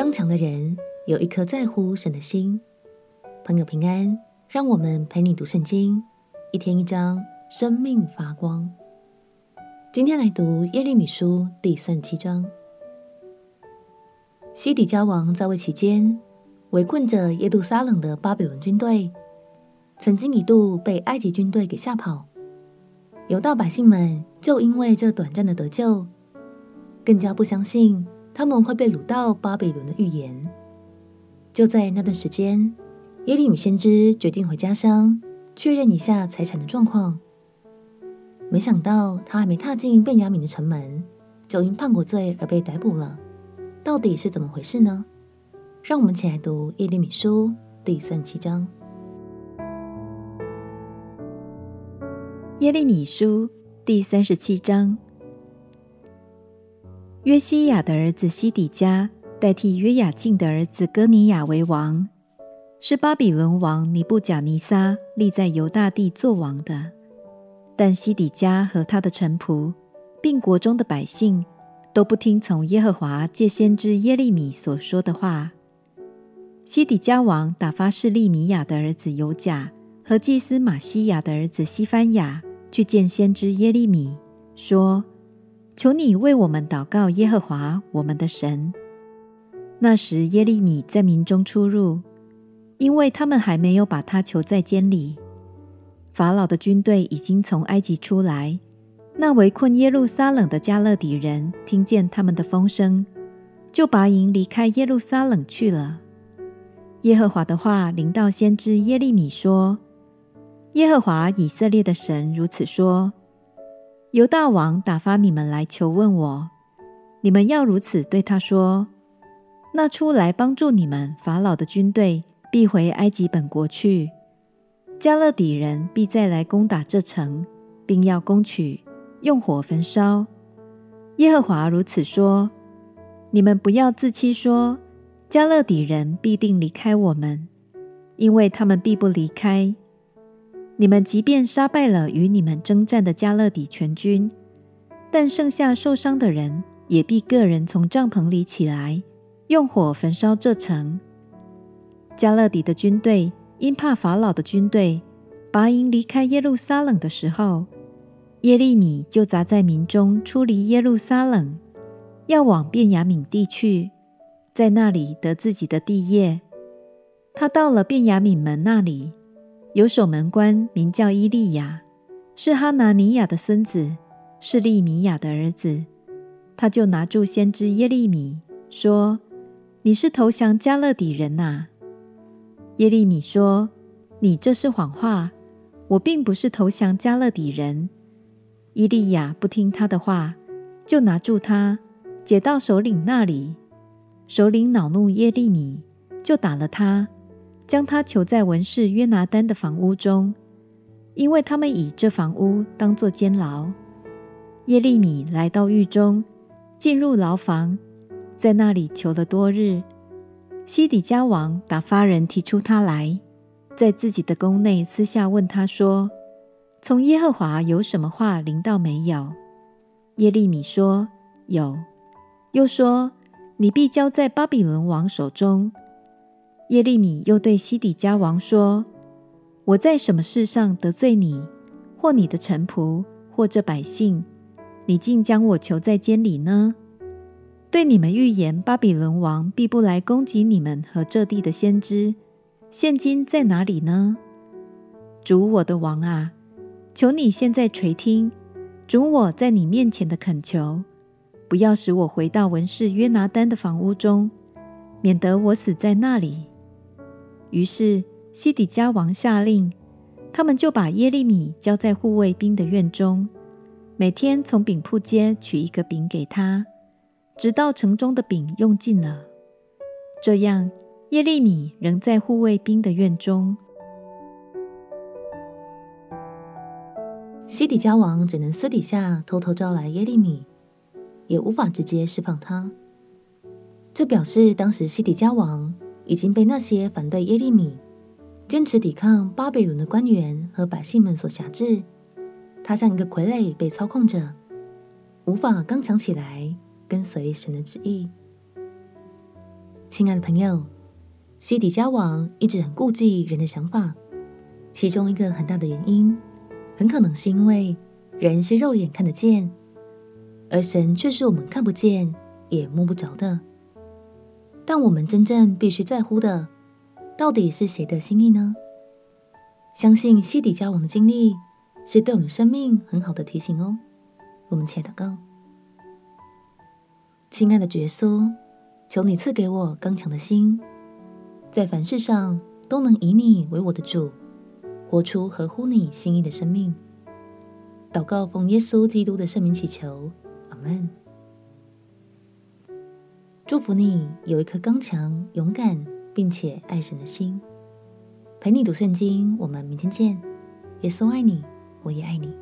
刚强的人有一颗在乎神的心。朋友平安，让我们陪你读圣经，一天一章，生命发光。今天来读耶利米书第三十七章。西底家王在位期间，围困着耶路撒冷的巴比伦军队，曾经一度被埃及军队给吓跑。犹大百姓们就因为这短暂的得救，更加不相信他们会被掳到巴比伦的预言。就在那段时间，耶利米先知决定回家乡确认一下财产的状况。没想到他还没踏进便雅悯的城门，就因叛国罪而被逮捕了。到底是怎么回事呢？让我们一起来读耶利米书第三十七章。耶利米书第三十七章，约西亚的儿子西底家代替约雅敬的儿子哥尼雅为王，是巴比伦王尼布甲尼撒立在犹大地做王的。但西底家和他的臣仆，并国中的百姓，都不听从耶和华借先知耶利米所说的话。西底家王打发示利米亚的儿子犹甲和祭司马西亚的儿子西番雅。去见先知耶利米，说：“求你为我们祷告耶和华我们的神。”那时耶利米在民中出入，因为他们还没有把他囚在监里。法老的军队已经从埃及出来，那围困耶路撒冷的迦勒底人听见他们的风声，就拔营离开耶路撒冷去了。耶和华的话临到先知耶利米说。耶和华以色列的神如此说：犹大王打发你们来求问我，你们要如此对他说：那出来帮助你们法老的军队必回埃及本国去，迦勒底人必再来攻打这城，并要攻取，用火焚烧。耶和华如此说：你们不要自欺说，迦勒底人必定离开我们，因为他们必不离开。你们即便杀败了与你们征战的迦勒底全军，但剩下受伤的人也必个人从帐篷里起来，用火焚烧这城。迦勒底的军队因怕法老的军队，拔营离开耶路撒冷的时候，耶利米就杂在民中出离耶路撒冷，要往便雅悯地去，在那里得自己的地业。他到了便雅悯门那里。有守门官名叫伊利亚，是哈拿尼亚的孙子，是利米亚的儿子。他就拿住先知耶利米，说：“你是投降迦勒底人呐、啊？”耶利米说：“你这是谎话，我并不是投降迦勒底人。”伊利亚不听他的话，就拿住他，解到首领那里。首领恼怒耶利米，就打了他。将他囚在文士约拿单的房屋中，因为他们以这房屋当作监牢。耶利米来到狱中，进入牢房，在那里囚了多日。西底家王打发人提出他来，在自己的宫内私下问他说：“从耶和华有什么话临到没有？”耶利米说：“有。”又说：“你必交在巴比伦王手中。”耶利米又对西底家王说：“我在什么事上得罪你，或你的臣仆，或这百姓，你竟将我囚在监里呢？对你们预言巴比伦王必不来攻击你们和这地的先知，现今在哪里呢？主我的王啊，求你现在垂听，主我在你面前的恳求，不要使我回到文士约拿单的房屋中，免得我死在那里。”于是西底家王下令，他们就把耶利米交在护卫兵的院中，每天从饼铺街取一个饼给他，直到城中的饼用尽了。这样，耶利米仍在护卫兵的院中。西底家王只能私底下偷偷招来耶利米，也无法直接释放他。这表示当时西底家王。已经被那些反对耶利米、坚持抵抗巴比伦的官员和百姓们所辖制，他像一个傀儡被操控着，无法刚强起来，跟随神的旨意。亲爱的朋友，西底家王一直很顾忌人的想法，其中一个很大的原因，很可能是因为人是肉眼看得见，而神却是我们看不见也摸不着的。但我们真正必须在乎的，到底是谁的心意呢？相信西底家王的经历是对我们生命很好的提醒哦。我们且祷告，亲爱的耶稣。求你赐给我刚强的心，在凡事上都能以你为我的主，活出合乎你心意的生命。祷告奉耶稣基督的圣名祈求，阿门。祝福你有一颗刚强、勇敢并且爱神的心。陪你读圣经，我们明天见。耶稣爱你，我也爱你。